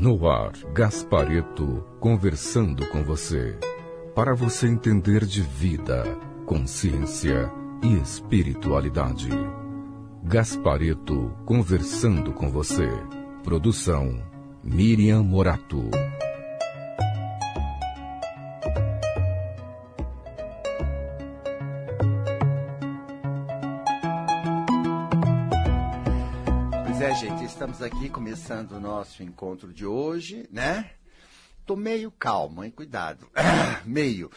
No ar, Gaspareto conversando com você. Para você entender de vida, consciência e espiritualidade. Gaspareto conversando com você. Produção Miriam Morato. Estamos aqui começando o nosso encontro de hoje, né? Tô meio calmo, hein? Cuidado. meio.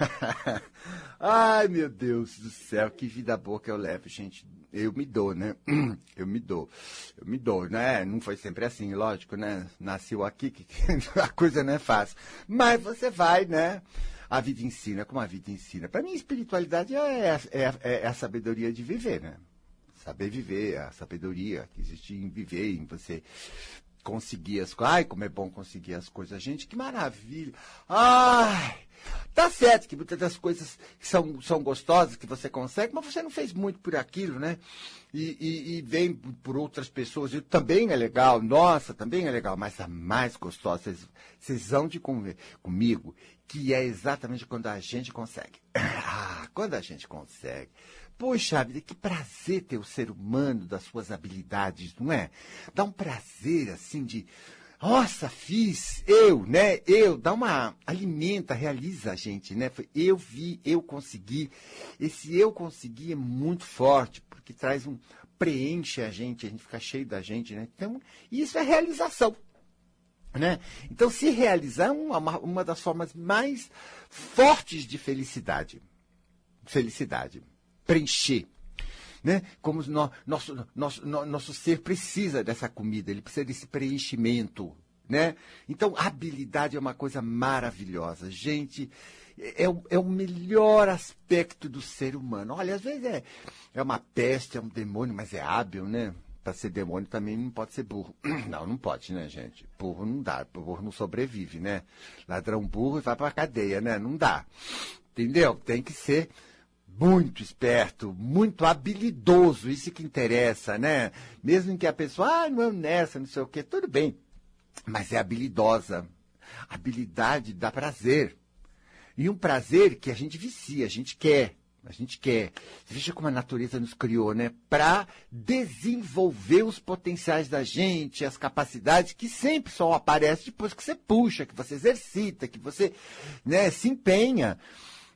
Ai, meu Deus do céu, que vida boa que eu levo, gente. Eu me dou, né? Eu me dou. Eu me dou, né? Não foi sempre assim, lógico, né? Nasceu aqui, que a coisa não é fácil. Mas você vai, né? A vida ensina, como a vida ensina. Para mim, espiritualidade é, é, é a sabedoria de viver, né? Saber viver, a sabedoria que existe em viver, em você conseguir as coisas. Ai, como é bom conseguir as coisas. Gente, que maravilha. Ai, tá certo que muitas das coisas são, são gostosas que você consegue, mas você não fez muito por aquilo, né? E, e, e vem por outras pessoas. E também é legal, nossa, também é legal, mas a mais gostosa, vocês, vão de conver comigo, que é exatamente quando a gente consegue. Ah, quando a gente consegue. Poxa vida, que prazer ter o ser humano das suas habilidades, não é? Dá um prazer, assim, de. Nossa, fiz, eu, né? Eu, dá uma. Alimenta, realiza a gente, né? Eu vi, eu consegui. Esse eu consegui é muito forte, porque traz um. preenche a gente, a gente fica cheio da gente, né? Então, isso é realização. Né? Então, se realizar é uma, uma das formas mais fortes de felicidade. Felicidade preencher. Né? Como no, nosso, nosso, no, nosso ser precisa dessa comida, ele precisa desse preenchimento. Né? Então, habilidade é uma coisa maravilhosa. Gente, é, o, é o melhor aspecto do ser humano. Olha, às vezes é, é uma peste, é um demônio, mas é hábil, né? Para ser demônio também não pode ser burro. Não, não pode, né, gente? Burro não dá, burro não sobrevive, né? Ladrão burro vai para cadeia, né? Não dá. Entendeu? Tem que ser muito esperto, muito habilidoso, isso que interessa, né? Mesmo que a pessoa, ah, não é honesta, não sei o quê, tudo bem, mas é habilidosa. Habilidade dá prazer. E um prazer que a gente vicia, a gente quer. A gente quer. Veja como a natureza nos criou, né? Para desenvolver os potenciais da gente, as capacidades que sempre só aparecem depois que você puxa, que você exercita, que você né, se empenha.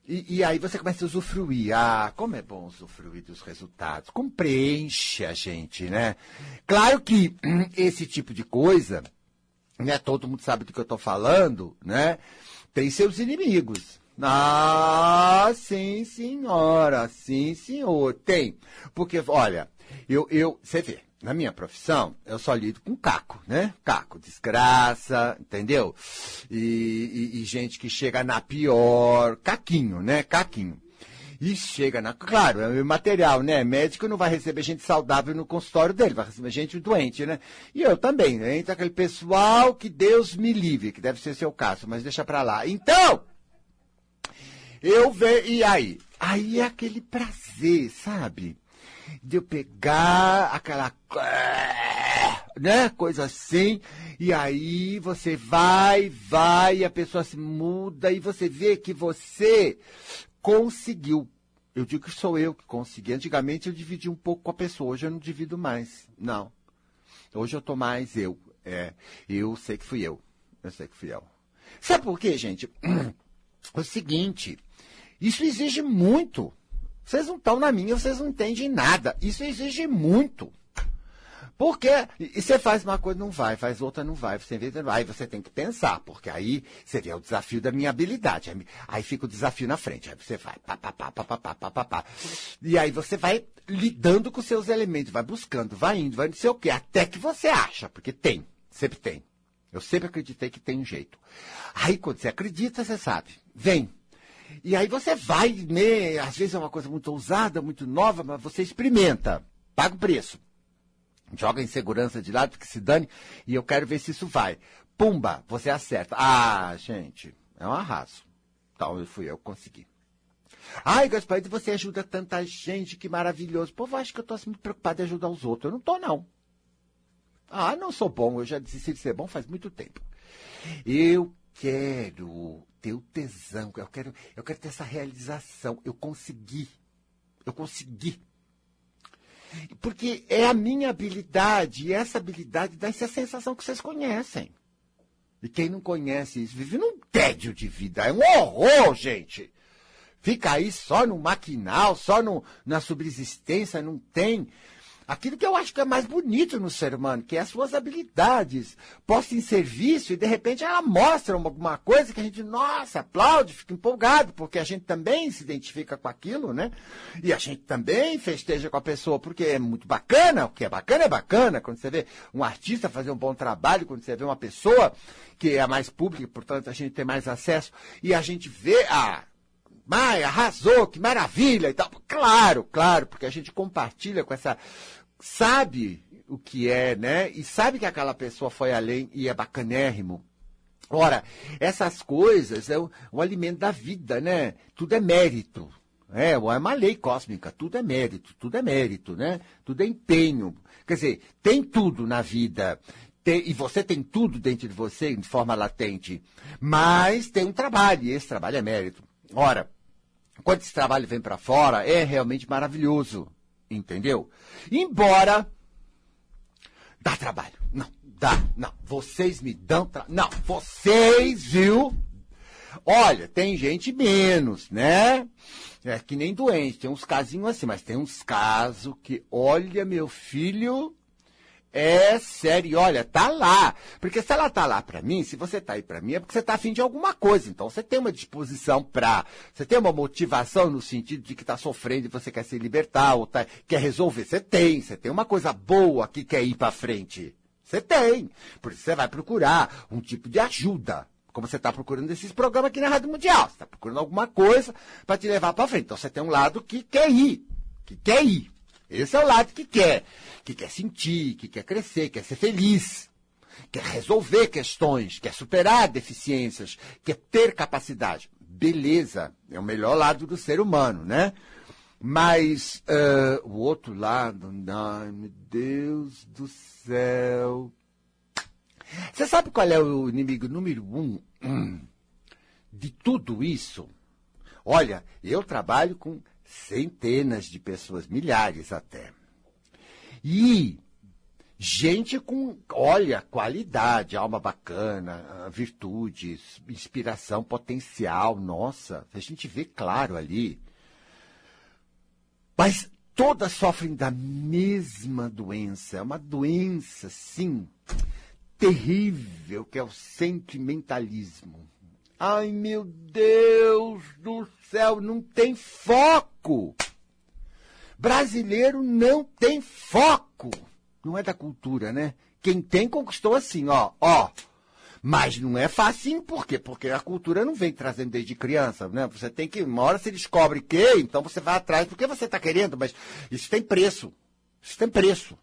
E, e, aí você começa a usufruir. Ah, como é bom usufruir dos resultados. Como preenche a gente, né? Claro que esse tipo de coisa, né? Todo mundo sabe do que eu estou falando, né? Tem seus inimigos. Ah, sim, senhora, sim, senhor. Tem. Porque, olha, eu, eu, você vê, na minha profissão, eu só lido com caco, né? Caco, desgraça, entendeu? E, e, e, gente que chega na pior, caquinho, né? Caquinho. E chega na. Claro, é material, né? Médico não vai receber gente saudável no consultório dele, vai receber gente doente, né? E eu também, né? Entra aquele pessoal que Deus me livre, que deve ser seu caso, mas deixa pra lá. Então, eu vejo. E aí? Aí é aquele prazer, sabe? De eu pegar aquela né, coisa assim, e aí você vai, vai, a pessoa se muda e você vê que você conseguiu. Eu digo que sou eu que consegui. Antigamente eu dividi um pouco com a pessoa, hoje eu não divido mais. Não. Hoje eu tô mais eu. É, eu sei que fui eu. Eu sei que fui eu. Sabe por quê, gente? O seguinte, isso exige muito. Vocês não estão na minha, vocês não entendem nada. Isso exige muito. Porque você faz uma coisa, não vai, faz outra, não vai, você vê, aí você tem que pensar, porque aí você vê o desafio da minha habilidade. Aí fica o desafio na frente, aí você vai, pá, pá, pá, pá, pá, pá, pá, pá, pá. E aí você vai lidando com seus elementos, vai buscando, vai indo, vai não sei o quê, até que você acha, porque tem, sempre tem. Eu sempre acreditei que tem um jeito. Aí quando você acredita, você sabe, vem, e aí você vai, né? Às vezes é uma coisa muito ousada, muito nova, mas você experimenta, paga o preço. Joga a insegurança de lado, que se dane, e eu quero ver se isso vai. Pumba, você acerta. Ah, gente, é um arraso. Então, eu fui eu que consegui. Ai, Gasparito, você ajuda tanta gente, que maravilhoso. Pô, eu acho que eu tô assim, preocupado em ajudar os outros. Eu não tô, não. Ah, não sou bom, eu já desisti de ser bom faz muito tempo. Eu quero ter o tesão, eu quero, eu quero ter essa realização. Eu consegui. Eu consegui. Porque é a minha habilidade, e essa habilidade dá essa sensação que vocês conhecem. E quem não conhece isso vive num tédio de vida. É um horror, gente. Fica aí só no maquinal, só no, na subsistência, não tem aquilo que eu acho que é mais bonito no ser humano, que é as suas habilidades, posta em serviço e de repente ela mostra alguma coisa que a gente, nossa, aplaude, fica empolgado, porque a gente também se identifica com aquilo, né? E a gente também festeja com a pessoa, porque é muito bacana, o que é bacana é bacana, quando você vê um artista fazer um bom trabalho, quando você vê uma pessoa que é mais pública, portanto a gente tem mais acesso, e a gente vê, ah, Maia, arrasou, que maravilha e tal. Claro, claro, porque a gente compartilha com essa. Sabe o que é, né? E sabe que aquela pessoa foi além e é bacanérrimo. Ora, essas coisas é o, o alimento da vida, né? Tudo é mérito. É, é uma lei cósmica, tudo é mérito, tudo é mérito, né? Tudo é empenho. Quer dizer, tem tudo na vida. Tem, e você tem tudo dentro de você de forma latente. Mas tem um trabalho, e esse trabalho é mérito. Ora, quando esse trabalho vem para fora, é realmente maravilhoso. Entendeu? Embora. Dá trabalho. Não, dá. Não. Vocês me dão trabalho. Não, vocês, viu? Olha, tem gente menos, né? É que nem doente, tem uns casinhos assim, mas tem uns casos que, olha, meu filho, é sério, olha, tá lá. Porque se ela tá lá para mim, se você tá aí para mim, é porque você tá afim de alguma coisa. Então você tem uma disposição para, você tem uma motivação no sentido de que tá sofrendo e você quer se libertar ou tá, quer resolver. Você tem, você tem uma coisa boa que quer ir para frente. Você tem. Por isso você vai procurar um tipo de ajuda. Como você está procurando esses programas aqui na Rádio Mundial. Você está procurando alguma coisa para te levar para frente. Então você tem um lado que quer ir. Que quer ir. Esse é o lado que quer que quer sentir, que quer crescer, quer ser feliz, quer resolver questões, quer superar deficiências, quer ter capacidade. Beleza, é o melhor lado do ser humano, né? Mas uh, o outro lado, ai meu Deus do céu. Você sabe qual é o inimigo número um hum, de tudo isso? Olha, eu trabalho com centenas de pessoas, milhares até. E gente com, olha, qualidade, alma bacana, virtudes, inspiração, potencial, nossa, a gente vê claro ali. Mas todas sofrem da mesma doença, é uma doença, sim, terrível, que é o sentimentalismo. Ai, meu Deus do céu, não tem foco. Brasileiro não tem foco. Não é da cultura, né? Quem tem conquistou assim, ó, ó. Mas não é fácil, por quê? Porque a cultura não vem trazendo desde criança, né? Você tem que, uma hora você descobre que, então você vai atrás porque você está querendo, mas isso tem preço. Isso tem preço.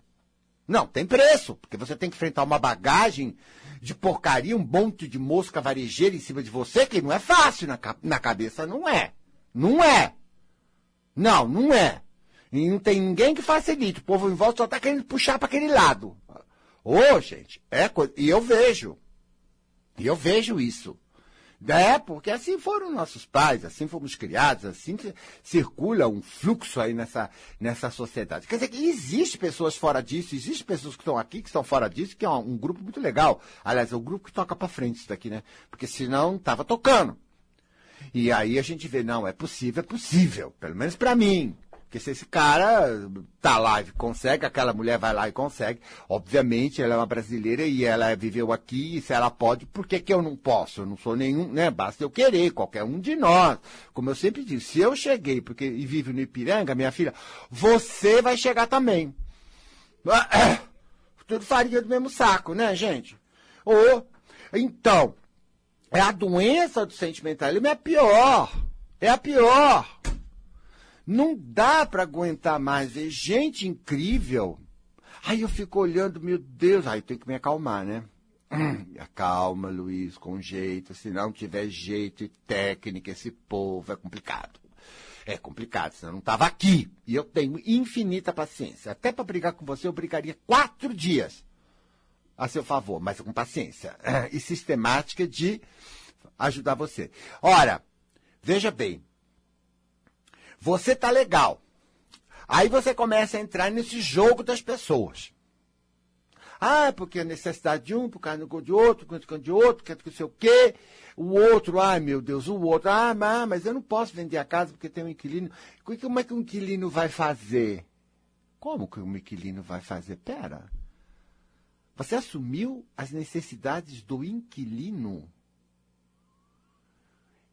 Não, tem preço, porque você tem que enfrentar uma bagagem de porcaria, um monte de mosca varejeira em cima de você, que não é fácil na, na cabeça, não é. Não é. Não, não é. E não tem ninguém que facilite. O povo em volta só está querendo puxar para aquele lado. Ô, oh, gente, é coisa. E eu vejo. E eu vejo isso. É, porque assim foram nossos pais, assim fomos criados, assim circula um fluxo aí nessa, nessa sociedade. Quer dizer que existe pessoas fora disso, existe pessoas que estão aqui, que estão fora disso, que é um, um grupo muito legal. Aliás, é o grupo que toca para frente isso daqui, né? Porque senão tava tocando. E aí a gente vê, não, é possível, é possível. Pelo menos para mim. Porque se esse cara tá lá e consegue, aquela mulher vai lá e consegue, obviamente ela é uma brasileira e ela viveu aqui, e se ela pode, por que, que eu não posso? Eu não sou nenhum, né? Basta eu querer, qualquer um de nós. Como eu sempre digo, se eu cheguei porque, e vivo no Ipiranga, minha filha, você vai chegar também. Tudo farinha do mesmo saco, né, gente? Ou, então, é a doença do sentimentalismo é a pior. É a pior. Não dá para aguentar mais ver gente incrível. Aí eu fico olhando, meu Deus, aí tem que me acalmar, né? Acalma, Luiz, com jeito. Se não tiver jeito e técnica, esse povo é complicado. É complicado, senão eu não estava aqui. E eu tenho infinita paciência. Até para brigar com você, eu brigaria quatro dias. a seu favor, mas com paciência e sistemática de ajudar você. Ora, veja bem, você tá legal. Aí você começa a entrar nesse jogo das pessoas. Ah, porque a necessidade de um, por causa de outro, por causa de outro, quer que sei o quê. O outro, ai meu Deus, o outro, ah, mas eu não posso vender a casa porque tem um inquilino. Como é que um inquilino vai fazer? Como que um inquilino vai fazer? Pera. Você assumiu as necessidades do inquilino?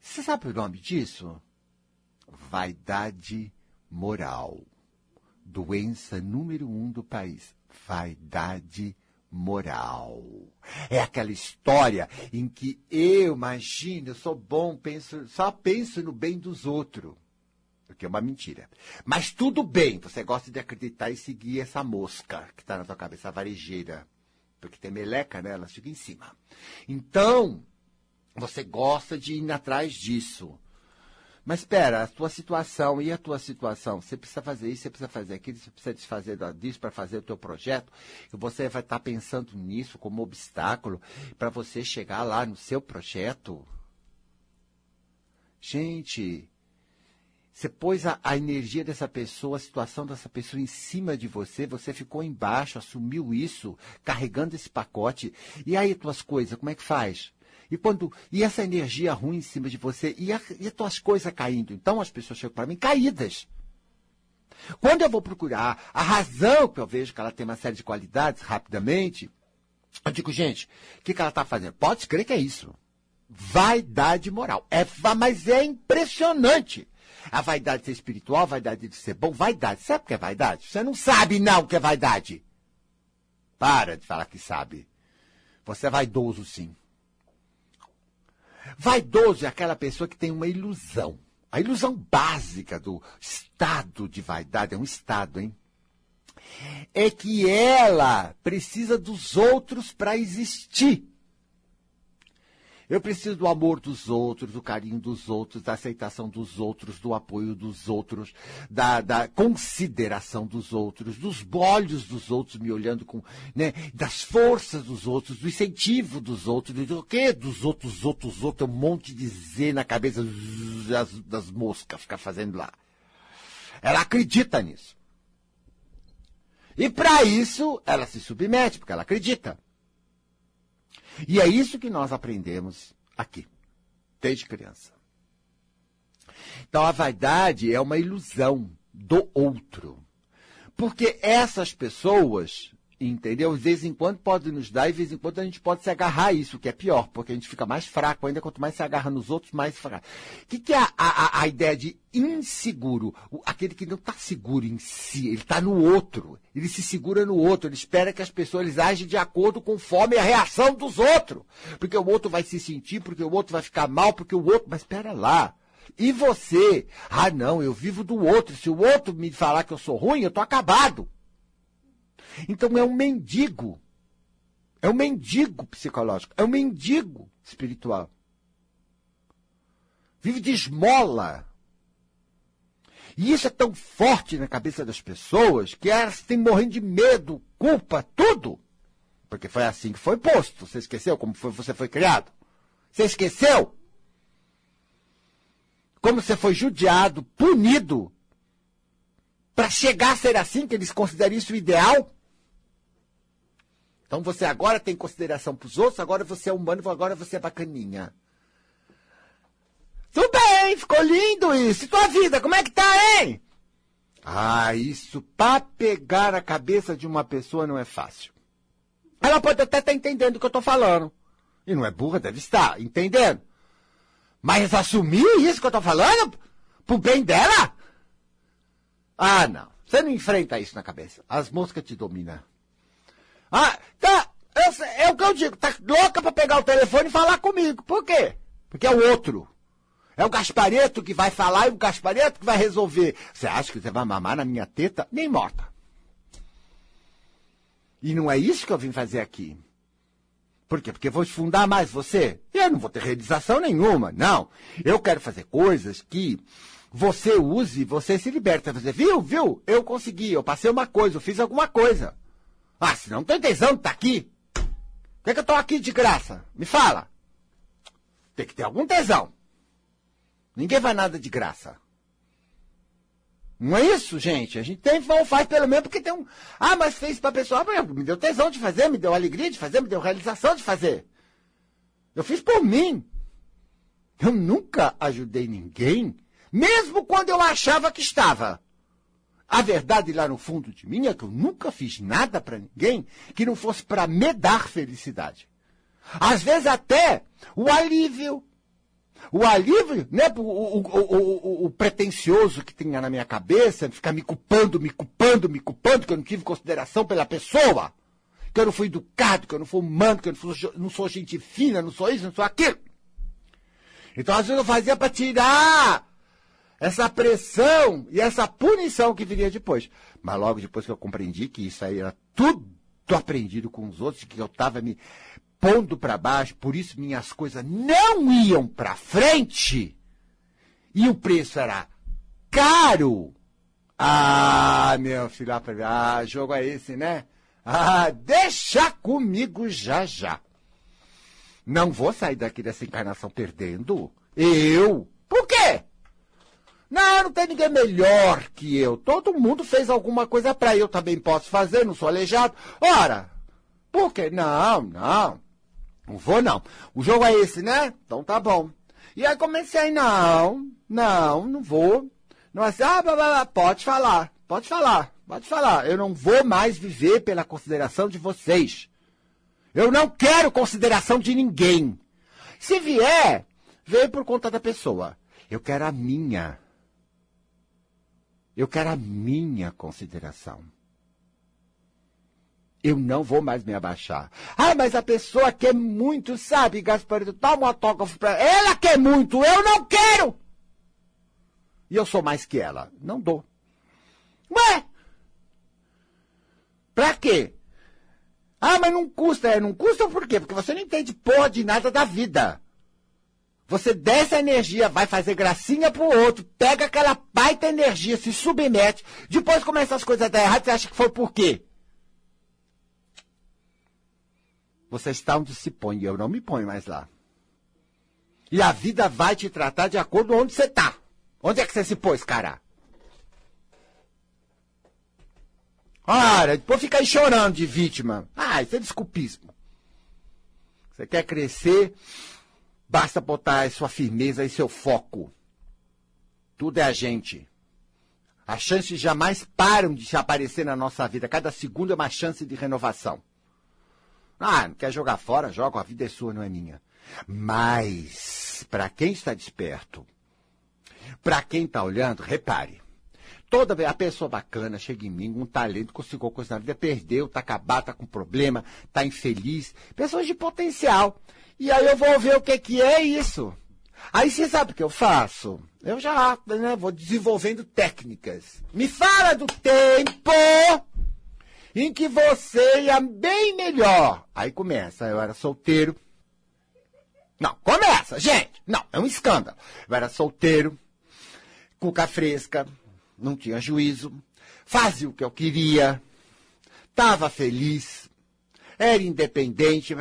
Você sabe o nome disso? Vaidade moral. Doença número um do país. Vaidade moral. É aquela história em que eu, imagino, eu sou bom, penso, só penso no bem dos outros. O que é uma mentira. Mas tudo bem, você gosta de acreditar e seguir essa mosca que está na tua cabeça, a varejeira. Porque tem meleca nela, ela fica em cima. Então, você gosta de ir atrás disso. Mas espera, a tua situação e a tua situação, você precisa fazer isso, você precisa fazer aquilo, você precisa desfazer disso para fazer o teu projeto, e você vai estar tá pensando nisso como obstáculo para você chegar lá no seu projeto. Gente, você pôs a, a, energia dessa pessoa, a situação dessa pessoa em cima de você, você ficou embaixo, assumiu isso, carregando esse pacote. E aí, tuas coisas, como é que faz? E quando e essa energia ruim em cima de você e, a, e as tuas coisas caindo. Então as pessoas chegam para mim caídas. Quando eu vou procurar a razão que eu vejo que ela tem uma série de qualidades rapidamente, eu digo, gente, o que, que ela está fazendo? Pode crer que é isso. Vaidade moral. É, mas é impressionante. A vaidade de ser espiritual, a vaidade de ser bom, vaidade. Sabe o que é vaidade? Você não sabe não o que é vaidade. Para de falar que sabe. Você é vaidoso, sim. Vaidoso é aquela pessoa que tem uma ilusão. A ilusão básica do estado de vaidade, é um estado, hein? É que ela precisa dos outros para existir. Eu preciso do amor dos outros, do carinho dos outros, da aceitação dos outros, do apoio dos outros, da, da consideração dos outros, dos olhos dos outros me olhando com, né, das forças dos outros, do incentivo dos outros, do quê? Dos outros, outros, outros, um monte de Z na cabeça das, das moscas ficar fazendo lá. Ela acredita nisso. E para isso, ela se submete, porque ela acredita. E é isso que nós aprendemos aqui, desde criança. Então a vaidade é uma ilusão do outro. Porque essas pessoas Entendeu? De vez em quando pode nos dar e de vez em quando a gente pode se agarrar a isso, que é pior, porque a gente fica mais fraco ainda, quanto mais se agarra nos outros, mais fraco. O que, que é a, a, a, ideia de inseguro? O, aquele que não está seguro em si, ele está no outro. Ele se segura no outro, ele espera que as pessoas agem de acordo conforme a reação dos outros. Porque o outro vai se sentir, porque o outro vai ficar mal, porque o outro. Mas espera lá. E você? Ah, não, eu vivo do outro. Se o outro me falar que eu sou ruim, eu tô acabado. Então é um mendigo. É um mendigo psicológico. É um mendigo espiritual. Vive de esmola. E isso é tão forte na cabeça das pessoas que elas têm morrendo de medo, culpa, tudo. Porque foi assim que foi posto. Você esqueceu como foi, você foi criado? Você esqueceu? Como você foi judiado, punido, para chegar a ser assim, que eles consideram isso ideal? Então você agora tem consideração para os outros, agora você é humano, agora você é bacaninha. Tudo bem, ficou lindo isso. E tua vida, como é que tá, hein? Ah, isso para pegar a cabeça de uma pessoa não é fácil. Ela pode até estar tá entendendo o que eu estou falando. E não é burra, deve estar, entendendo. Mas assumir isso que eu estou falando pro bem dela? Ah, não. Você não enfrenta isso na cabeça. As moscas te dominam. Ah, tá. é o que eu digo, tá louca pra pegar o telefone e falar comigo. Por quê? Porque é o outro. É o Gaspareto que vai falar e o Gaspareto que vai resolver. Você acha que você vai mamar na minha teta? Nem morta. E não é isso que eu vim fazer aqui. Por quê? Porque vou fundar mais você? Eu não vou ter realização nenhuma, não. Eu quero fazer coisas que você use, você se liberta. Você viu, viu? Eu consegui, eu passei uma coisa, eu fiz alguma coisa. Ah, se não tem tesão estar tá aqui. que, é que eu tô aqui de graça? Me fala. Tem que ter algum tesão. Ninguém faz nada de graça. Não é isso, gente? A gente tem, faz pelo menos porque tem um. Ah, mas fez pra pessoa. Ah, me deu tesão de fazer, me deu alegria de fazer, me deu realização de fazer. Eu fiz por mim. Eu nunca ajudei ninguém, mesmo quando eu achava que estava. A verdade lá no fundo de mim é que eu nunca fiz nada para ninguém que não fosse para me dar felicidade. Às vezes até o alívio. O alívio, né? O, o, o, o, pretencioso que tinha na minha cabeça, ficar me culpando, me culpando, me culpando, que eu não tive consideração pela pessoa, que eu não fui educado, que eu não fui humano, que eu não não sou gente fina, não sou isso, não sou aquilo. Então às vezes eu fazia para tirar essa pressão e essa punição que viria depois. Mas logo depois que eu compreendi que isso aí era tudo aprendido com os outros, que eu estava me pondo para baixo, por isso minhas coisas não iam para frente, e o preço era caro. Ah, meu filho, ah, jogo é esse, né? Ah, deixa comigo já já. Não vou sair daqui dessa encarnação perdendo. Eu? Por quê? Não, não tem ninguém melhor que eu. Todo mundo fez alguma coisa para eu também posso fazer, não sou aleijado. Ora, por quê? Não, não. Não vou não. O jogo é esse, né? Então tá bom. E aí comecei, não, não, não vou. Não é assim, ah, blá, blá, blá, pode falar, pode falar, pode falar. Eu não vou mais viver pela consideração de vocês. Eu não quero consideração de ninguém. Se vier, veio por conta da pessoa. Eu quero a minha. Eu quero a minha consideração. Eu não vou mais me abaixar. Ah, mas a pessoa quer muito, sabe, Gasparito? Toma um autógrafo pra ela. Ela quer muito, eu não quero! E eu sou mais que ela. Não dou. Ué? Pra quê? Ah, mas não custa. É, não custa por quê? Porque você não entende porra de nada da vida. Você desce a energia, vai fazer gracinha pro outro, pega aquela baita energia, se submete, depois começa as coisas a dar errado, você acha que foi por quê? Você está onde se põe, eu não me ponho mais lá. E a vida vai te tratar de acordo onde você está. Onde é que você se pôs, cara? Ora, depois fica aí chorando de vítima. Ah, isso é desculpismo. Você quer crescer, Basta botar sua firmeza e seu foco. Tudo é a gente. As chances jamais param de aparecer na nossa vida. Cada segundo é uma chance de renovação. Ah, não quer jogar fora? Joga, a vida é sua, não é minha. Mas, para quem está desperto, para quem está olhando, repare. Toda a pessoa bacana chega em mim, um talento, conseguiu coisa na vida, perdeu, está acabado, está com problema, está infeliz. Pessoas de potencial. E aí eu vou ver o que, que é isso. Aí você sabe o que eu faço? Eu já né, vou desenvolvendo técnicas. Me fala do tempo em que você ia bem melhor. Aí começa, eu era solteiro. Não, começa, gente. Não, é um escândalo. Eu era solteiro, cuca fresca, não tinha juízo, fazia o que eu queria, estava feliz, era independente.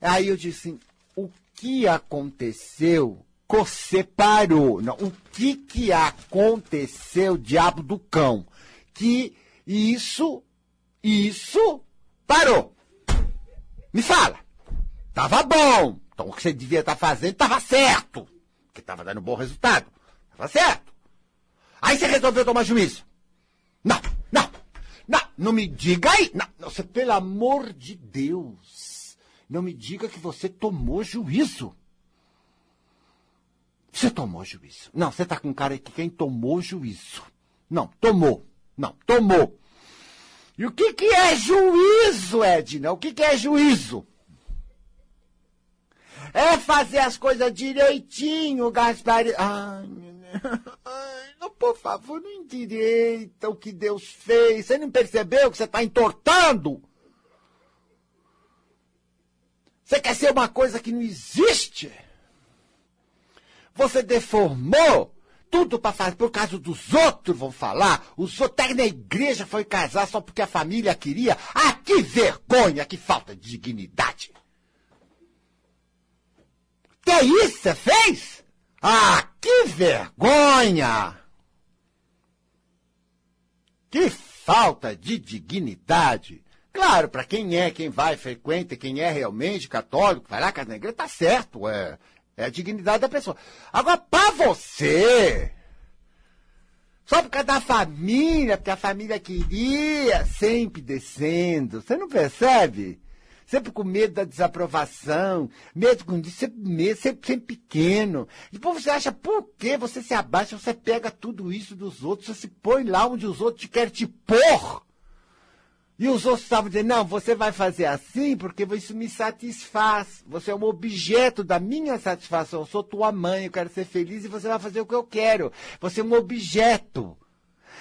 Aí eu disse assim, o que aconteceu separou. Não, o que que aconteceu, diabo do cão? Que isso, isso parou. Me fala. Tava bom. Então o que você devia estar tá fazendo estava certo. Porque estava dando bom resultado. Estava certo. Aí você resolveu tomar juízo. Não, não, não, não me diga aí. Não, você, pelo amor de Deus. Não me diga que você tomou juízo. Você tomou juízo. Não, você está com cara que quem tomou juízo. Não, tomou. Não, tomou. E o que, que é juízo, Edna? O que, que é juízo? É fazer as coisas direitinho, Gaspar. Ai, não, por favor, não endireita o que Deus fez. Você não percebeu que você está entortando? Você quer ser uma coisa que não existe? Você deformou tudo para fazer por causa dos outros, vão falar. Os outros até na igreja foi casar só porque a família queria. Ah, que vergonha, que falta de dignidade. É isso que você fez? Ah, que vergonha! Que falta de dignidade! Claro, para quem é, quem vai, frequenta, quem é realmente católico, vai lá, casa na igreja, tá certo, é, é a dignidade da pessoa. Agora, para você, só por causa da família, porque a família queria, sempre descendo, você não percebe? Sempre com medo da desaprovação, medo com sempre, medo, sempre, sempre pequeno. Depois você acha, por que você se abaixa, você pega tudo isso dos outros, você se põe lá onde os outros querem te pôr. E os outros estavam dizendo, não, você vai fazer assim porque isso me satisfaz. Você é um objeto da minha satisfação. Eu sou tua mãe, eu quero ser feliz e você vai fazer o que eu quero. Você é um objeto.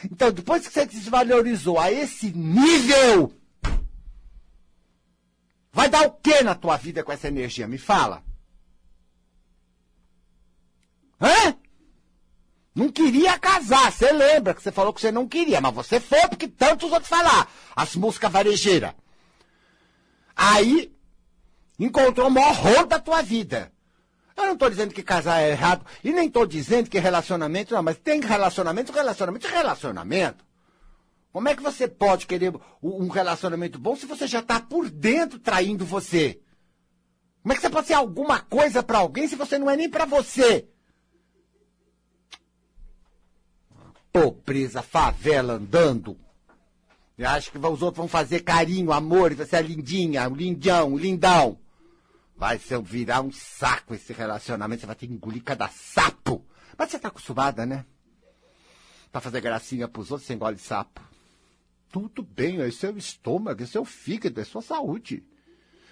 Então, depois que você desvalorizou a esse nível, vai dar o que na tua vida com essa energia? Me fala. Hã? Não queria casar, você lembra que você falou que você não queria, mas você foi porque tantos outros falar. As músicas varejeiras. Aí, encontrou o maior horror da tua vida. Eu não estou dizendo que casar é errado, e nem estou dizendo que relacionamento não, mas tem relacionamento, relacionamento relacionamento. Como é que você pode querer um relacionamento bom se você já está por dentro traindo você? Como é que você pode ser alguma coisa para alguém se você não é nem para você? pobreza, favela andando. Eu acho que os outros vão fazer carinho, amor, você é lindinha, um lindão, um lindão. Vai ser virar um saco esse relacionamento, você vai ter que engolir cada sapo. Mas você tá acostumada, né? Pra fazer gracinha pros outros, você engole sapo. Tudo bem, é seu estômago, é seu fígado, é sua saúde.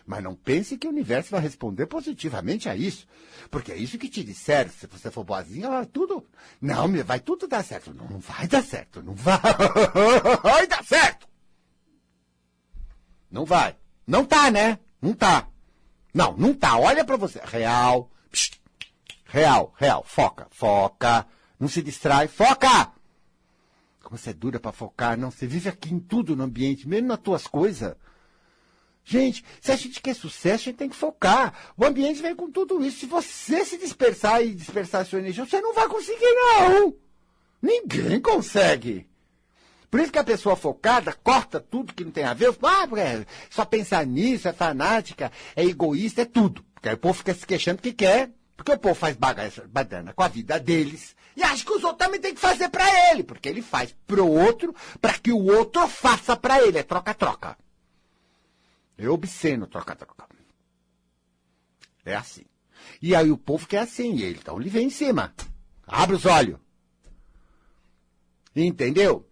Mas não pense que o universo vai responder positivamente a isso. Porque é isso que te disseram. Se você for boazinha, vai tudo. Não, vai tudo dar certo. Não, não vai dar certo. Não vai. vai dar certo. Não vai. Não tá, né? Não tá. Não, não tá. Olha para você. Real. Real, real. Foca, foca. Não se distrai. Foca! Como você é dura para focar, não. Você vive aqui em tudo no ambiente, mesmo nas tuas coisas. Gente, se a gente quer sucesso, a gente tem que focar. O ambiente vem com tudo isso. Se você se dispersar e dispersar a sua energia, você não vai conseguir, não. Ninguém consegue. Por isso que a pessoa focada corta tudo que não tem a ver. Ah, é só pensar nisso, é fanática, é egoísta, é tudo. Porque aí o povo fica se queixando que quer, porque o povo faz bagaça, badana com a vida deles. E acha que os outros também têm que fazer para ele, porque ele faz pro outro, para que o outro faça para ele. É troca-troca. É obsceno troca-troca. É assim. E aí o povo quer assim, e ele, então ele vem em cima. Abre os olhos. Entendeu?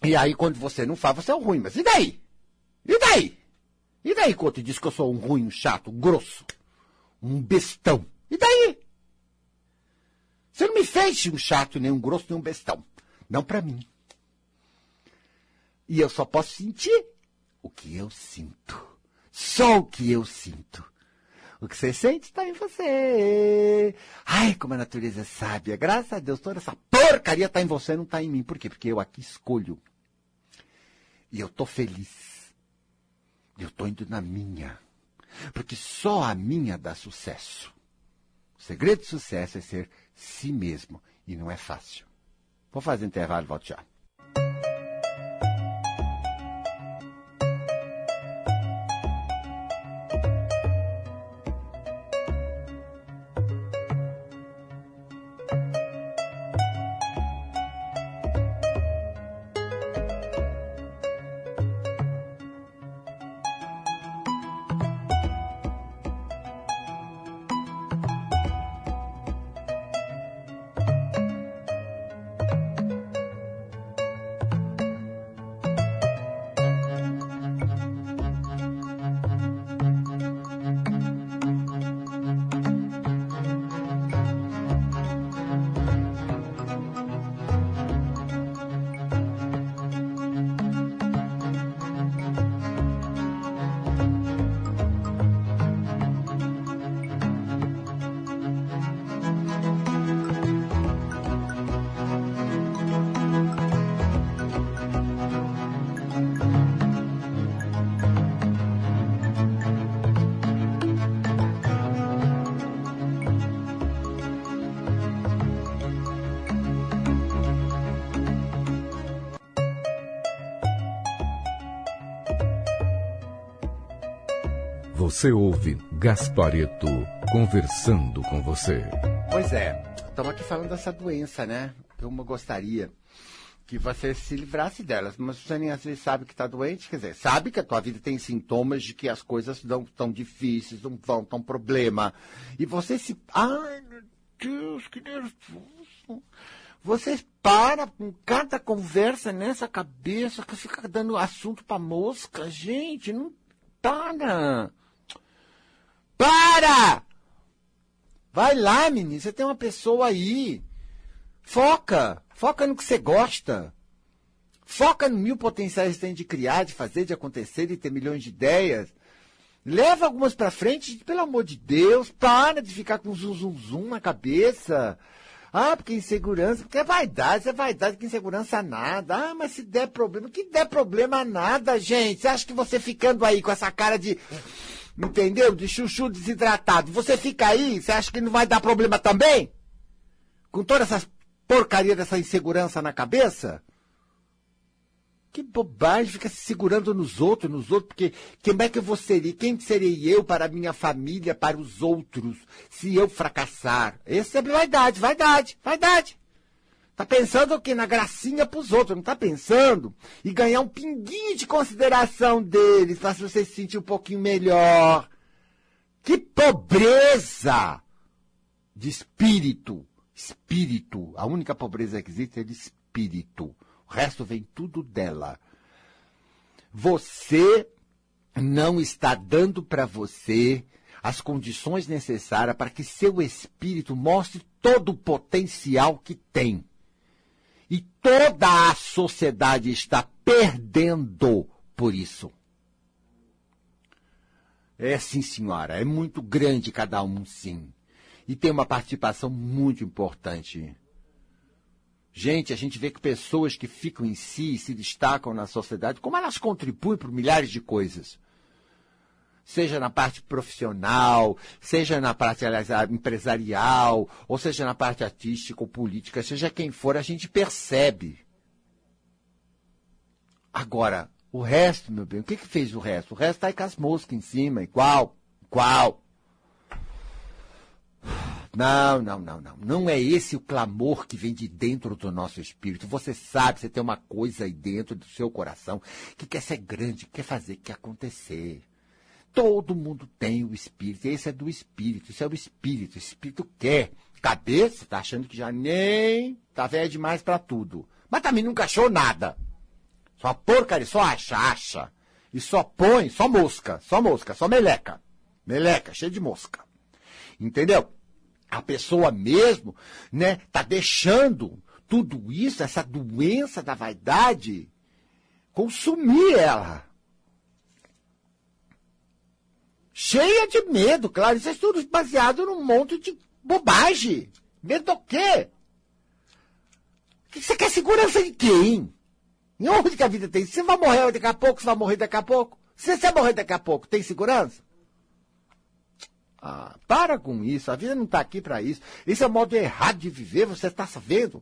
E aí quando você não faz, você é um ruim. Mas e daí? E daí? E daí quando te diz que eu sou um ruim, um chato, um grosso? Um bestão? E daí? Você não me fez um chato, nem um grosso, nem um bestão. Não para mim. E eu só posso sentir o que eu sinto. Só o que eu sinto. O que você sente está em você. Ai, como a natureza é sábia. Graças a Deus, toda essa porcaria está em você, não está em mim. Por quê? Porque eu aqui escolho. E eu tô feliz. Eu tô indo na minha. Porque só a minha dá sucesso. O segredo do sucesso é ser si mesmo. E não é fácil. Vou fazer intervalo e volto já. Você ouve Gaspareto conversando com você. Pois é, estamos aqui falando dessa doença, né? Eu gostaria que você se livrasse delas, mas nem às vezes sabe que está doente, quer dizer, sabe que a tua vida tem sintomas de que as coisas não estão difíceis, não vão, estão problema. E você se. Ai, meu Deus, que nervoso. Você para com cada conversa nessa cabeça que fica dando assunto para mosca. Gente, não para. Para! Vai lá, menino. Você tem uma pessoa aí. Foca. Foca no que você gosta. Foca no mil potenciais que tem de criar, de fazer, de acontecer, de ter milhões de ideias. Leva algumas para frente, pelo amor de Deus. Para de ficar com zum, zum, zum na cabeça. Ah, porque insegurança, porque é vaidade, é vaidade, que insegurança nada. Ah, mas se der problema, que der problema nada, gente. Você acha que você ficando aí com essa cara de, entendeu? De chuchu desidratado, você fica aí, você acha que não vai dar problema também? Com toda essa porcaria dessa insegurança na cabeça? Que bobagem, fica se segurando nos outros, nos outros, porque quem é que eu vou ser? Quem serei eu para a minha família, para os outros, se eu fracassar? Essa é vaidade, vaidade, vaidade. Tá pensando o quê? Na gracinha pros outros, não tá pensando em ganhar um pinguinho de consideração deles, para você se sentir um pouquinho melhor. Que pobreza de espírito. Espírito. A única pobreza que existe é de espírito. O resto vem tudo dela. Você não está dando para você as condições necessárias para que seu espírito mostre todo o potencial que tem. E toda a sociedade está perdendo por isso. É sim, senhora, é muito grande cada um, sim. E tem uma participação muito importante Gente, a gente vê que pessoas que ficam em si, se destacam na sociedade, como elas contribuem para milhares de coisas. Seja na parte profissional, seja na parte aliás, empresarial, ou seja na parte artística ou política, seja quem for, a gente percebe. Agora, o resto, meu bem, o que, que fez o resto? O resto está aí com as moscas em cima, igual, igual. Não, não, não, não. Não é esse o clamor que vem de dentro do nosso espírito. Você sabe, você tem uma coisa aí dentro do seu coração que quer ser grande, que quer fazer, que acontecer. Todo mundo tem o espírito. Esse é do espírito. Isso é o espírito. O espírito quer. Cabeça tá achando que já nem tá velho demais para tudo. Mas também nunca achou nada. Só porcaria, só acha, acha. E só põe, só mosca, só mosca, só meleca. Meleca, cheio de mosca. Entendeu? a pessoa mesmo, né, tá deixando tudo isso, essa doença da vaidade, consumir ela. Cheia de medo, claro, isso é tudo baseado num monte de bobagem. Medo do quê? Você quer segurança de quem? Em onde que a vida tem? Você vai morrer daqui a pouco, você vai morrer daqui a pouco. Se você morrer daqui a pouco, tem segurança? Ah, para com isso, a vida não está aqui para isso. Esse é o modo errado de viver, você está sabendo?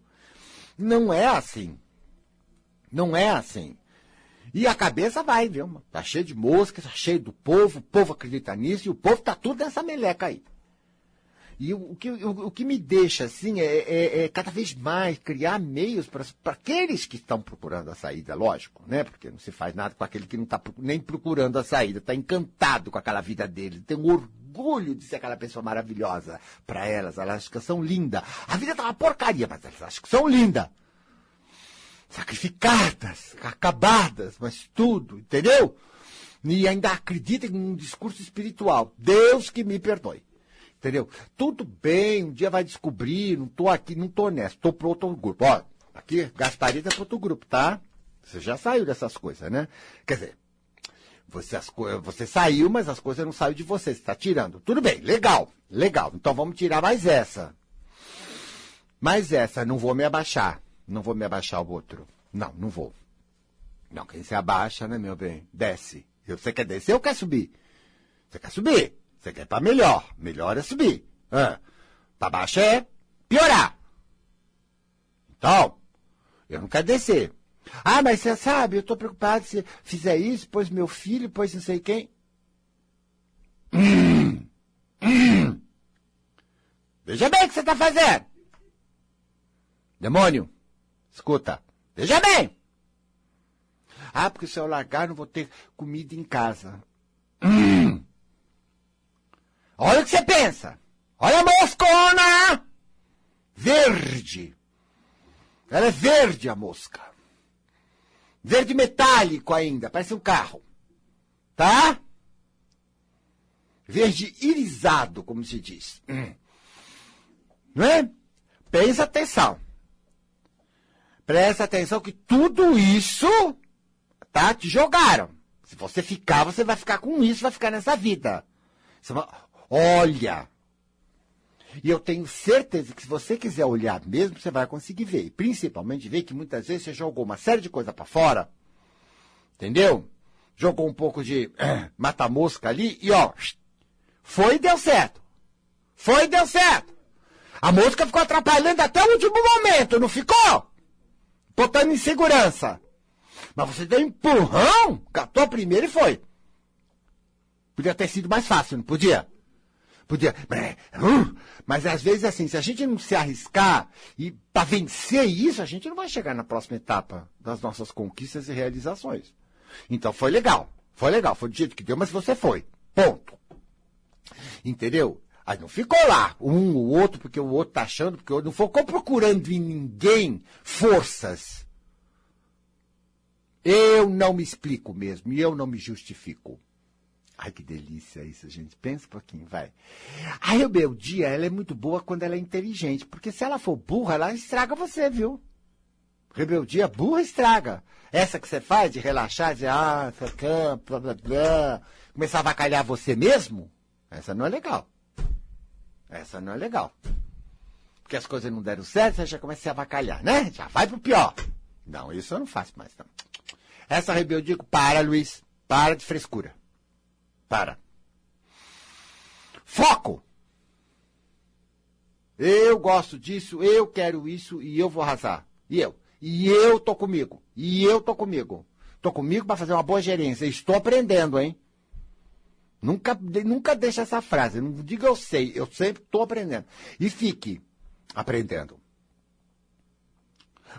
Não é assim. Não é assim. E a cabeça vai, viu? Tá cheio de moscas, tá cheio do povo, o povo acredita nisso e o povo tá tudo nessa meleca aí. E o, o que, o, o, que me deixa assim é, é, é cada vez mais criar meios para aqueles que estão procurando a saída, lógico, né? Porque não se faz nada com aquele que não está nem procurando a saída, está encantado com aquela vida dele, tem um orgulho de ser aquela pessoa maravilhosa para elas. Elas acham que são lindas. A vida tá uma porcaria, mas elas acham que são lindas. Sacrificadas, acabadas, mas tudo, entendeu? E ainda acreditam em um discurso espiritual. Deus que me perdoe. Entendeu? Tudo bem, um dia vai descobrir, não tô aqui, não tô nessa, tô pro outro grupo. Ó, aqui, Gasparita é pro outro grupo, tá? Você já saiu dessas coisas, né? Quer dizer, você, as, você saiu, mas as coisas não saíram de você. Você está tirando. Tudo bem, legal, legal. Então vamos tirar mais essa. Mais essa, não vou me abaixar. Não vou me abaixar o outro. Não, não vou. Não, quem se abaixa, né, meu bem? Desce. Você quer descer ou quer subir? Você quer subir. Você quer para melhor. Melhor é subir. Ah, para baixo é piorar. Então, eu não quero descer. Ah, mas você sabe, eu estou preocupado se fizer isso, pois meu filho, pois não sei quem. Hum, hum. Veja bem o que você está fazendo. Demônio, escuta. Veja bem. Ah, porque se eu largar, não vou ter comida em casa. Olha o que você pensa. Olha a moscona! Verde. Ela é verde, a mosca. Verde metálico ainda, parece um carro. Tá? Verde irisado, como se diz. Não é? Pensa atenção. Presta atenção que tudo isso, tá? Te jogaram. Se você ficar, você vai ficar com isso, vai ficar nessa vida. Vai... Olha. E eu tenho certeza que se você quiser olhar mesmo, você vai conseguir ver. E principalmente ver que muitas vezes você jogou uma série de coisa para fora. Entendeu? Jogou um pouco de mata-mosca ali e ó. Foi e deu certo. Foi e deu certo. A mosca ficou atrapalhando até o último momento, não ficou? Botando em segurança. Mas você deu empurrão, catou primeiro e foi. Podia ter sido mais fácil, não podia? Podia. Uh, mas às vezes, assim, se a gente não se arriscar e para vencer isso, a gente não vai chegar na próxima etapa das nossas conquistas e realizações. Então foi legal. Foi legal. Foi do jeito que deu, mas você foi. Ponto. Entendeu? Aí não ficou lá, um ou outro, porque o outro tá achando, porque o outro não ficou procurando em ninguém forças. Eu não me explico mesmo, e eu não me justifico. Ai, que delícia isso, gente. Pensa um pouquinho, vai. A rebeldia, ela é muito boa quando ela é inteligente, porque se ela for burra, ela estraga você, viu? Rebeldia burra estraga. Essa que você faz de relaxar, de ah, blá, blá, blá, começar a avacalhar você mesmo, essa não é legal. Essa não é legal. Porque as coisas não deram certo, você já começa a se avacalhar, né? Já vai pro pior. Não, isso eu não faço mais, não. Essa rebeldia, para, Luiz. Para de frescura. Para. Foco! Eu gosto disso, eu quero isso e eu vou arrasar. E eu? E eu tô comigo. E eu tô comigo. Tô comigo para fazer uma boa gerência. Estou aprendendo, hein? Nunca, nunca deixe essa frase. Não diga eu sei, eu sempre estou aprendendo. E fique aprendendo.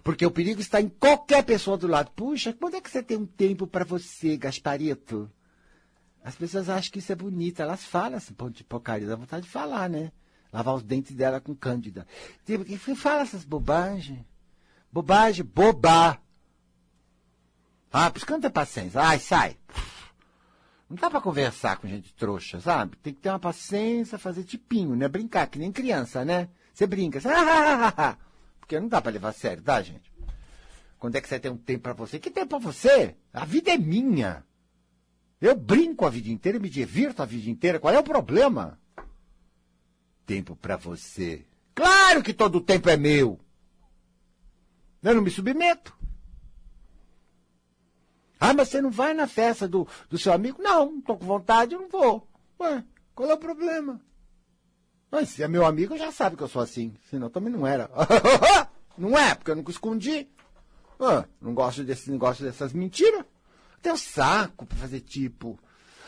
Porque o perigo está em qualquer pessoa do lado. Puxa, quando é que você tem um tempo para você, Gasparito? As pessoas acham que isso é bonito. Elas falam assim, pô, de porcaria, dá vontade de falar, né? Lavar os dentes dela com cândida. Tipo, fala essas bobagens? Bobagem, boba. Ah, por isso que não tem paciência. Ai, sai. Não dá para conversar com gente trouxa, sabe? Tem que ter uma paciência, fazer tipinho, né? Brincar, que nem criança, né? Você brinca, você... porque não dá para levar a sério, tá, gente? Quando é que você tem um tempo para você? Que tempo para você? A vida é minha. Eu brinco a vida inteira, me divirto a vida inteira. Qual é o problema? Tempo para você. Claro que todo o tempo é meu. Eu não me submeto. Ah, mas você não vai na festa do, do seu amigo? Não, tô com vontade, não vou. Ué, qual é o problema? Mas se é meu amigo, já sabe que eu sou assim. Senão também não era. não é, porque eu nunca escondi. Ah, não gosto desse negócio dessas mentiras. Tem o saco pra fazer tipo.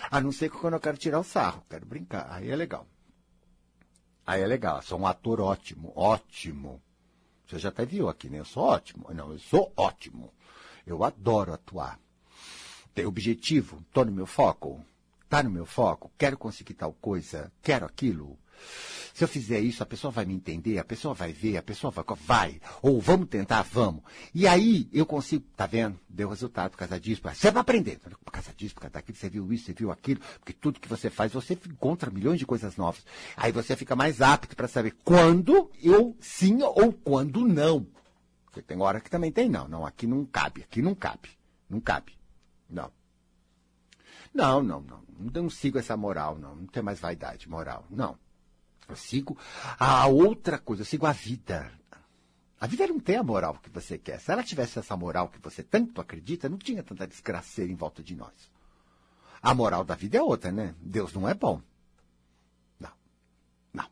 A não ser que quando eu quero tirar o sarro, quero brincar. Aí é legal. Aí é legal. Sou um ator ótimo, ótimo. Você já até viu aqui, né? Eu sou ótimo. Não, eu sou ótimo. Eu adoro atuar. Tem objetivo? Estou no meu foco? Está no meu foco? Quero conseguir tal coisa? Quero aquilo? Se eu fizer isso, a pessoa vai me entender, a pessoa vai ver, a pessoa vai, vai. Ou vamos tentar, vamos. E aí eu consigo, tá vendo? Deu resultado por causa disso. Você vai aprender. Por causa disso, por causa daquilo, você viu isso, você viu aquilo. Porque tudo que você faz, você encontra milhões de coisas novas. Aí você fica mais apto para saber quando eu sim ou quando não. Porque tem hora que também tem não. Não, aqui não cabe, aqui não cabe. Não cabe. Não. Não, não, não. Não sigo essa moral, não. Não tenho mais vaidade moral. Não. Eu sigo a outra coisa, eu sigo a vida. A vida não tem a moral que você quer. Se ela tivesse essa moral que você tanto acredita, não tinha tanta desgraceira em volta de nós. A moral da vida é outra, né? Deus não é bom. Não. Não.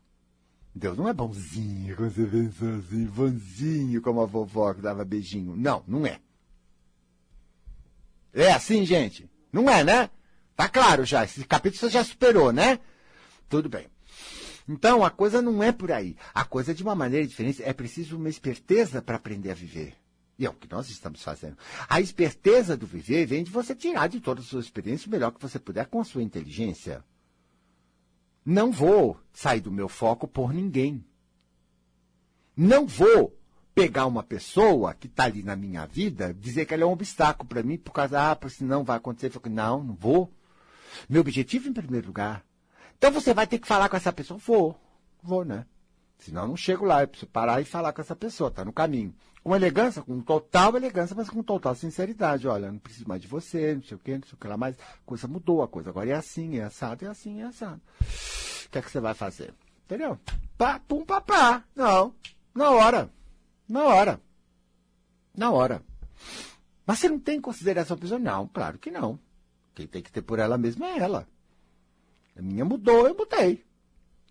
Deus não é bonzinho, quando você pensa assim, bonzinho, como a vovó que dava beijinho. Não, não é. É assim, gente? Não é, né? Tá claro já, esse capítulo você já superou, né? Tudo bem. Então, a coisa não é por aí. A coisa é de uma maneira diferente. É preciso uma esperteza para aprender a viver. E é o que nós estamos fazendo. A esperteza do viver vem de você tirar de todas as suas experiências o melhor que você puder com a sua inteligência. Não vou sair do meu foco por ninguém. Não vou pegar uma pessoa que está ali na minha vida, dizer que ela é um obstáculo para mim, por causa, ah, senão vai acontecer. Não, não vou. Meu objetivo em primeiro lugar. Então você vai ter que falar com essa pessoa. Vou, vou, né? Senão eu não chego lá, eu preciso parar e falar com essa pessoa, está no caminho. Com elegância, com total elegância, mas com total sinceridade. Olha, não preciso mais de você, não sei o quê, não sei o que lá mais. A coisa mudou, a coisa agora é assim, é assado, é assim, é assado. O que é que você vai fazer? Entendeu? Pá, pum, papá. Não. Na hora. Na hora. Na hora. Mas você não tem consideração pessoal? Não, claro que não. Quem tem que ter por ela mesma é ela. A minha mudou, eu mudei.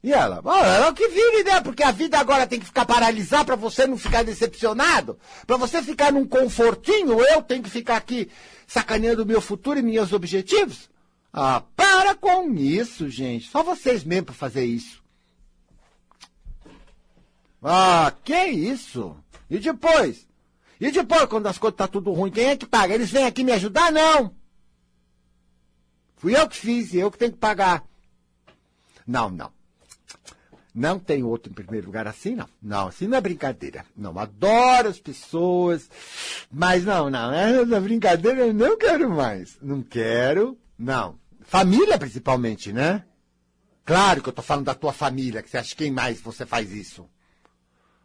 E ela? Oh, ela que vire, né? Porque a vida agora tem que ficar paralisada para você não ficar decepcionado. Para você ficar num confortinho, eu tenho que ficar aqui sacaneando o meu futuro e meus objetivos? Ah, para com isso, gente. Só vocês mesmo para fazer isso. Ah, que isso? E depois? E depois, quando as coisas estão tá tudo ruim, quem é que paga? Eles vêm aqui me ajudar? Não! Fui eu que fiz, eu que tenho que pagar. Não, não. Não tem outro em primeiro lugar assim, não. Não, assim não é brincadeira. Não, adoro as pessoas, mas não, não, essa brincadeira eu não quero mais. Não quero, não. Família principalmente, né? Claro que eu tô falando da tua família, que você acha que quem mais você faz isso?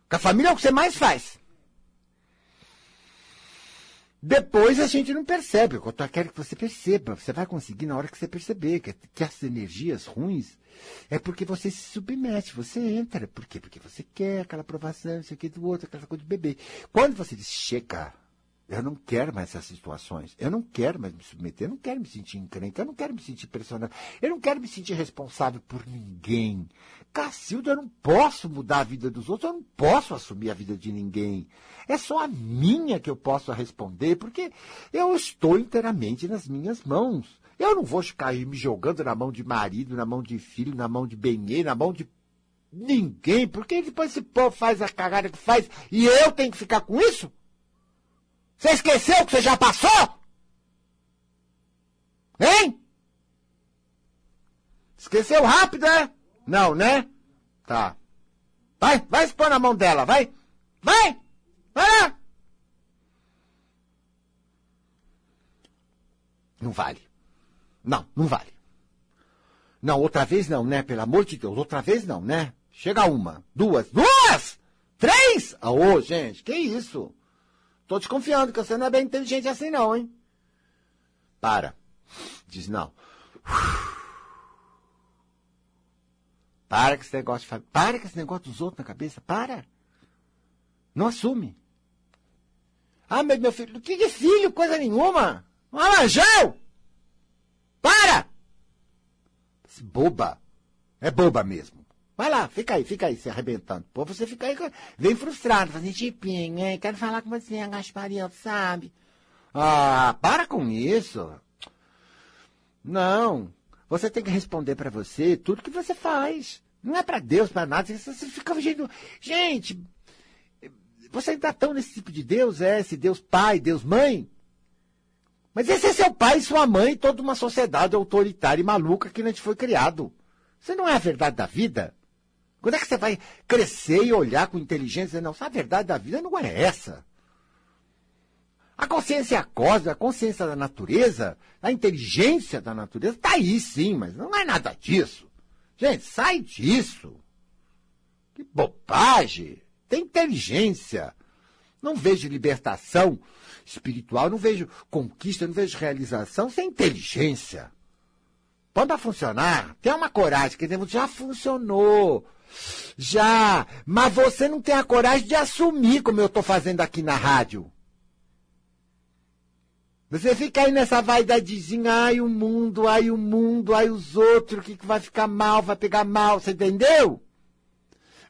Com a família é o que você mais faz. Depois a gente não percebe. Eu quero que você perceba. Você vai conseguir na hora que você perceber que, que as energias ruins é porque você se submete, você entra. Por quê? Porque você quer aquela aprovação, isso aqui do outro, aquela coisa de bebê. Quando você diz, chega, eu não quero mais essas situações. Eu não quero mais me submeter. Eu não quero me sentir encrenca. Eu não quero me sentir pressionado. Eu não quero me sentir responsável por ninguém. Cacilda, eu não posso mudar a vida dos outros. Eu não posso assumir a vida de ninguém. É só a minha que eu posso responder, porque eu estou inteiramente nas minhas mãos. Eu não vou ficar me jogando na mão de marido, na mão de filho, na mão de benê, na mão de ninguém, porque depois esse povo faz a cagada que faz e eu tenho que ficar com isso? Você esqueceu que você já passou? Hein? Esqueceu rápido, é? Não, né? Tá. Vai, vai expor na mão dela, vai. Vai! Vai lá! Não vale. Não, não vale. Não, outra vez não, né? Pelo amor de Deus, outra vez não, né? Chega uma, duas, duas! Três! Ô, gente, que isso? Tô desconfiando que você não é bem inteligente assim não, hein? Para. Diz não. Para com esse negócio de Para com esse negócio dos outros na cabeça. Para. Não assume. Ah, meu, meu filho. Que de filho? Coisa nenhuma. Um alanjão. Para. Boba. É boba mesmo. Vai lá, fica aí, fica aí, se arrebentando. Pô, você fica aí, vem frustrado, fazendo tipinho, hein? Quero falar com você, Gasparinho, sabe? Ah, para com isso. Não. Você tem que responder para você tudo que você faz. Não é para Deus, para nada. Você fica vendo. Gente, você ainda tão nesse tipo de Deus, é? Esse Deus pai, Deus mãe? Mas esse é seu pai, sua mãe, toda uma sociedade autoritária e maluca que a gente foi criado. Você não é a verdade da vida? Quando é que você vai crescer e olhar com inteligência? Não, a verdade da vida não é essa. A consciência cósmica, a consciência da natureza, a inteligência da natureza, está aí sim, mas não é nada disso. Gente, sai disso. Que bobagem. Tem inteligência. Não vejo libertação espiritual, não vejo conquista, não vejo realização sem inteligência. Pode funcionar. Tem uma coragem, quer dizer, já funcionou. Já, mas você não tem a coragem de assumir como eu estou fazendo aqui na rádio. Você fica aí nessa vaidadezinha, ai o mundo, ai o mundo, ai os outros, o que, que vai ficar mal, vai pegar mal, você entendeu?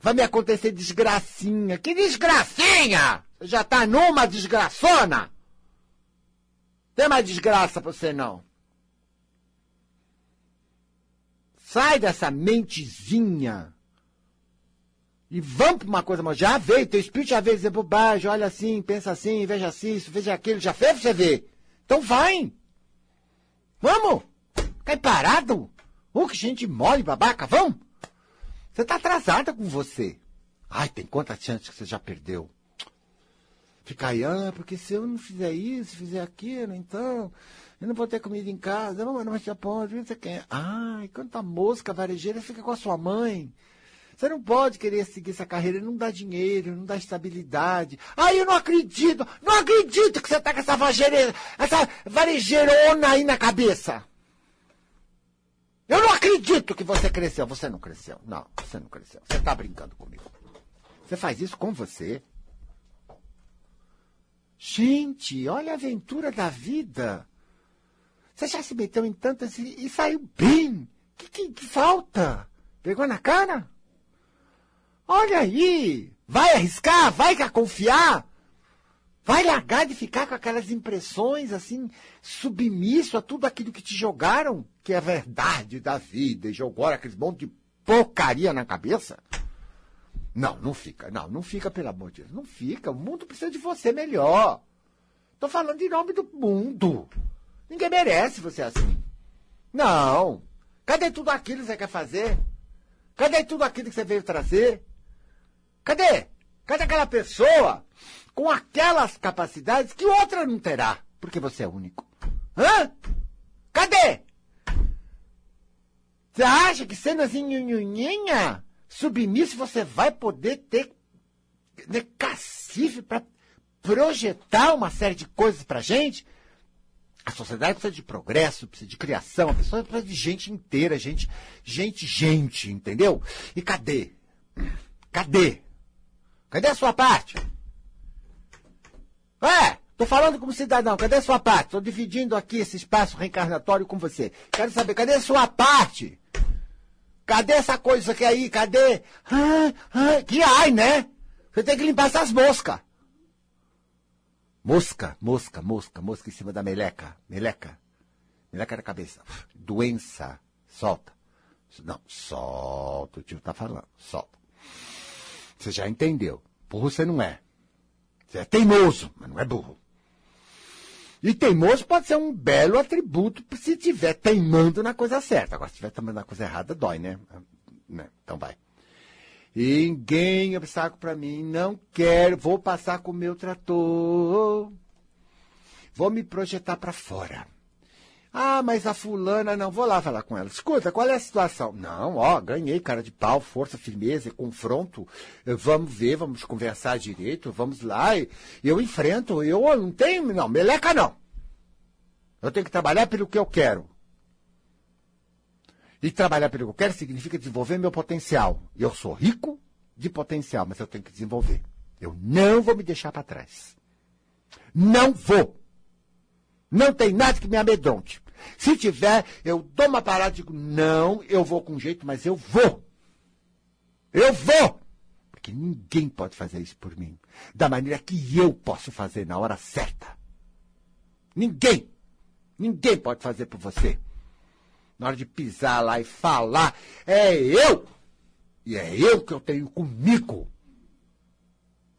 Vai me acontecer desgracinha. Que desgracinha? Você já tá numa desgraçona? Tem mais desgraça pra você não. Sai dessa mentezinha. E vamos para uma coisa, mas já veio, teu espírito já veio dizer bobagem, olha assim, pensa assim, veja assim, isso, veja aquilo, já fez você ver. Então vai. Vamos. Cai parado. Uh, que gente mole, babaca, vamos. Você tá atrasada com você. Ai, tem quantas chances que você já perdeu? Fica aí, ah, porque se eu não fizer isso, fizer aquilo, então, eu não vou ter comida em casa, não, mas já pode, você quer. Ai, quanta mosca varejeira fica com a sua mãe. Você não pode querer seguir essa carreira, não dá dinheiro, não dá estabilidade. Ai, eu não acredito, não acredito que você tá com essa varejeira, essa varejeirona aí na cabeça. Eu não acredito que você cresceu. Você não cresceu. Não, você não cresceu. Você está brincando comigo. Você faz isso com você. Gente, olha a aventura da vida. Você já se meteu em tantas e, e saiu bem. Que, que, que falta? Pegou na cara? Olha aí. Vai arriscar? Vai confiar? Vai largar de ficar com aquelas impressões assim, submisso a tudo aquilo que te jogaram, que é verdade da vida, e jogou aqueles monte de porcaria na cabeça? Não, não fica. Não, não fica, pelo amor de Deus. Não fica. O mundo precisa de você melhor. Tô falando em nome do mundo. Ninguém merece você assim. Não. Cadê tudo aquilo que você quer fazer? Cadê tudo aquilo que você veio trazer? Cadê? Cadê aquela pessoa com aquelas capacidades que outra não terá, porque você é único. Hã? Cadê? Você acha que sendo assim, nhunhinha, submisso, você vai poder ter né, cacife para projetar uma série de coisas pra gente? A sociedade precisa de progresso, precisa de criação, a pessoa precisa de gente inteira, gente, gente, gente, entendeu? E cadê? Cadê? Cadê a sua parte? É, tô falando como cidadão, cadê a sua parte? Tô dividindo aqui esse espaço reencarnatório com você. Quero saber, cadê a sua parte? Cadê essa coisa aqui aí? Cadê? Ah, ah, que ai, né? Você tem que limpar essas moscas. Mosca, mosca, mosca, mosca em cima da meleca. Meleca. Meleca na cabeça. Doença. Solta. Não, solta. O tio tá falando. Solta. Você já entendeu. Burro você não é. Você é teimoso, mas não é burro. E teimoso pode ser um belo atributo se estiver teimando na coisa certa. Agora, se estiver teimando na coisa errada, dói, né? né? Então vai. Ninguém obstáculo para mim, não quero, vou passar com o meu trator. Vou me projetar para fora. Ah, mas a fulana, não, vou lá falar com ela. Escuta, qual é a situação? Não, ó, ganhei, cara de pau, força, firmeza, confronto. Vamos ver, vamos conversar direito, vamos lá. Eu enfrento, eu não tenho, não, meleca não. Eu tenho que trabalhar pelo que eu quero. E trabalhar pelo que eu quero significa desenvolver meu potencial. Eu sou rico de potencial, mas eu tenho que desenvolver. Eu não vou me deixar para trás. Não vou. Não tem nada que me amedronte. Se tiver, eu dou uma parada e digo, não, eu vou com jeito, mas eu vou. Eu vou! Porque ninguém pode fazer isso por mim. Da maneira que eu posso fazer na hora certa. Ninguém! Ninguém pode fazer por você. Na hora de pisar lá e falar, é eu! E é eu que eu tenho comigo.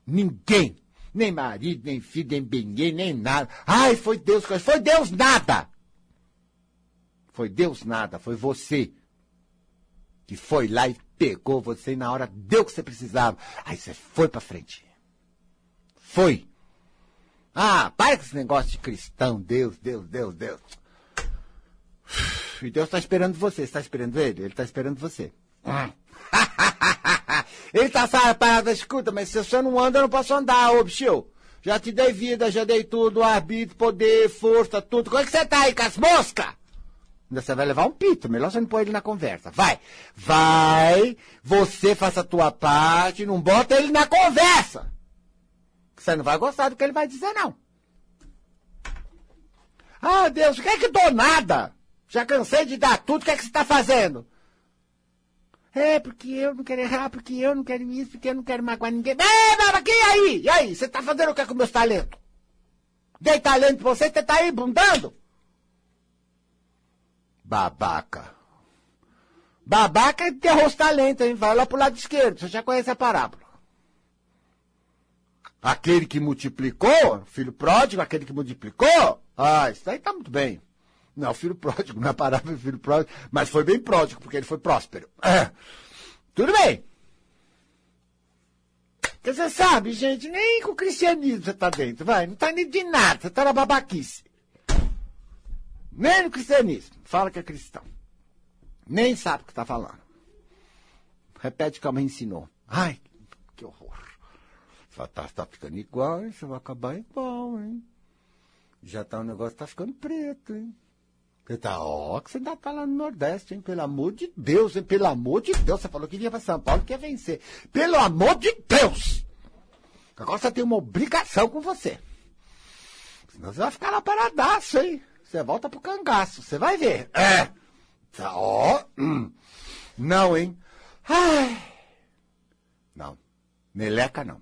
Ninguém. Nem marido, nem filho, nem ninguém, nem nada. Ai, foi Deus. Foi Deus nada! Foi Deus nada, foi você que foi lá e pegou você e na hora deu o que você precisava. Aí você foi para frente. Foi. Ah, para com esse negócio de cristão, Deus, Deus, Deus, Deus. E Deus está esperando você. Você está esperando ele? Ele está esperando você. Ele está parado, escuta, mas se você não anda, eu não posso andar, ô bicho. Já te dei vida, já dei tudo, arbítrio, poder, força, tudo. Como é que você tá aí com as moscas? Você vai levar um pito, melhor você não pôr ele na conversa. Vai, vai, você faça a tua parte, não bota ele na conversa. Você não vai gostar do que ele vai dizer, não. Ah, Deus, o que é que dou nada? Já cansei de dar tudo, o que é que você está fazendo? É, porque eu não quero errar, porque eu não quero isso, porque eu não quero magoar ninguém. É, mas e aí? E aí? Você está fazendo o que com meus talentos? Dei talento pra você, você está aí bundando? Babaca. Babaca é ter rosto talento, hein? Vai lá pro lado esquerdo, você já conhece a parábola. Aquele que multiplicou, filho pródigo, aquele que multiplicou, ah, isso aí tá muito bem. Não, filho pródigo, não é parábola filho pródigo, mas foi bem pródigo, porque ele foi próspero. É. Tudo bem. Porque você sabe, gente, nem com o cristianismo você tá dentro, vai, não tá nem de nada, você tá na babaquice. Nem no cristianismo, fala que é cristão. Nem sabe o que está falando. Repete como ensinou. Ai, que horror. Você tá, tá ficando igual, hein? Você vai acabar igual, hein? Já tá, o negócio tá ficando preto, hein? Você tá, ó, que você ainda tá lá no Nordeste, hein? Pelo amor de Deus, hein? Pelo amor de Deus. Você falou que vinha para São Paulo que ia vencer. Pelo amor de Deus! Agora você tem uma obrigação com você. Senão você vai ficar lá paradaço, hein? Você volta pro cangaço, você vai ver. É! Tá, ó. Hum. Não, hein? Ai. Não. Meleca não.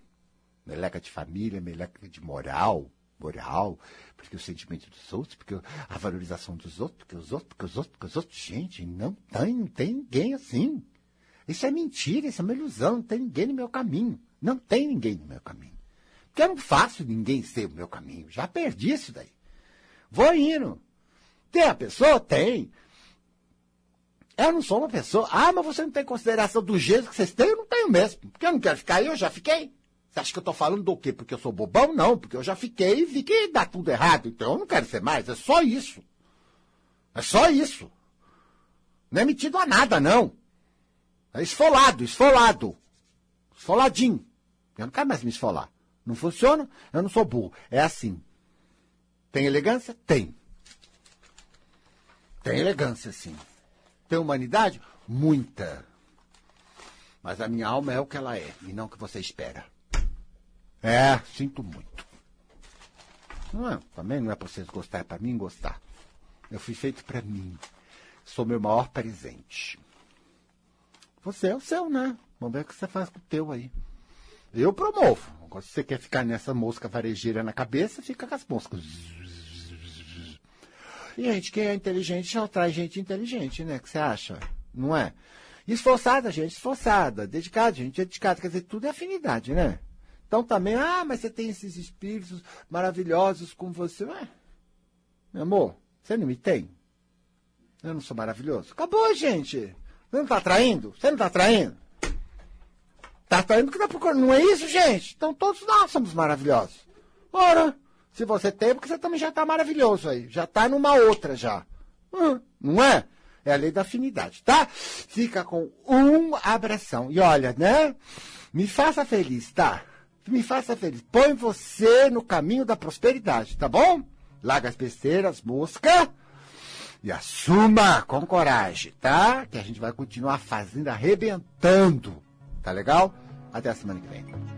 Meleca de família, meleca de moral. Moral. Porque o sentimento dos outros, porque a valorização dos outros, porque os outros, porque os outros, porque os outros. Gente, não tem, não tem ninguém assim. Isso é mentira, isso é uma ilusão. Não tem ninguém no meu caminho. Não tem ninguém no meu caminho. Porque eu não faço ninguém ser o meu caminho. Já perdi isso daí. Vou indo. Tem a pessoa? Tem. Eu não sou uma pessoa. Ah, mas você não tem consideração do jeito que vocês têm? Eu não tenho mesmo. Porque eu não quero ficar aí, eu já fiquei. Você acha que eu estou falando do quê? Porque eu sou bobão? Não, porque eu já fiquei e vi que dá tudo errado. Então eu não quero ser mais. É só isso. É só isso. Não é metido a nada, não. É esfolado, esfolado. Esfoladinho. Eu não quero mais me esfolar. Não funciona? Eu não sou burro. É assim. Tem elegância? Tem. Tem elegância, sim. Tem humanidade? Muita. Mas a minha alma é o que ela é, e não o que você espera. É, sinto muito. Não é, também não é para vocês gostar, é para mim gostar. Eu fui feito para mim. Sou meu maior presente. Você é o seu, né? Vamos ver o que você faz com o teu aí. Eu promovo. Agora, se você quer ficar nessa mosca varejeira na cabeça, fica com as moscas. E gente que é inteligente já atrai gente inteligente, né? que você acha? Não é? Esforçada, gente, esforçada. Dedicada, gente, dedicada. Quer dizer, tudo é afinidade, né? Então também, ah, mas você tem esses espíritos maravilhosos com você. Ué, meu amor, você não me tem? Eu não sou maravilhoso? Acabou, gente. Você não está atraindo? Você não está atraindo? Está atraindo porque está procurando. Não é isso, gente? Então todos nós somos maravilhosos. Ora, se você tem, é porque você também já está maravilhoso aí. Já está numa outra já. Hum, não é? É a lei da afinidade, tá? Fica com um abração. E olha, né? Me faça feliz, tá? Me faça feliz. Põe você no caminho da prosperidade, tá bom? Larga as besteiras, busca e assuma com coragem, tá? Que a gente vai continuar fazendo, arrebentando. Tá legal? Até a semana que vem.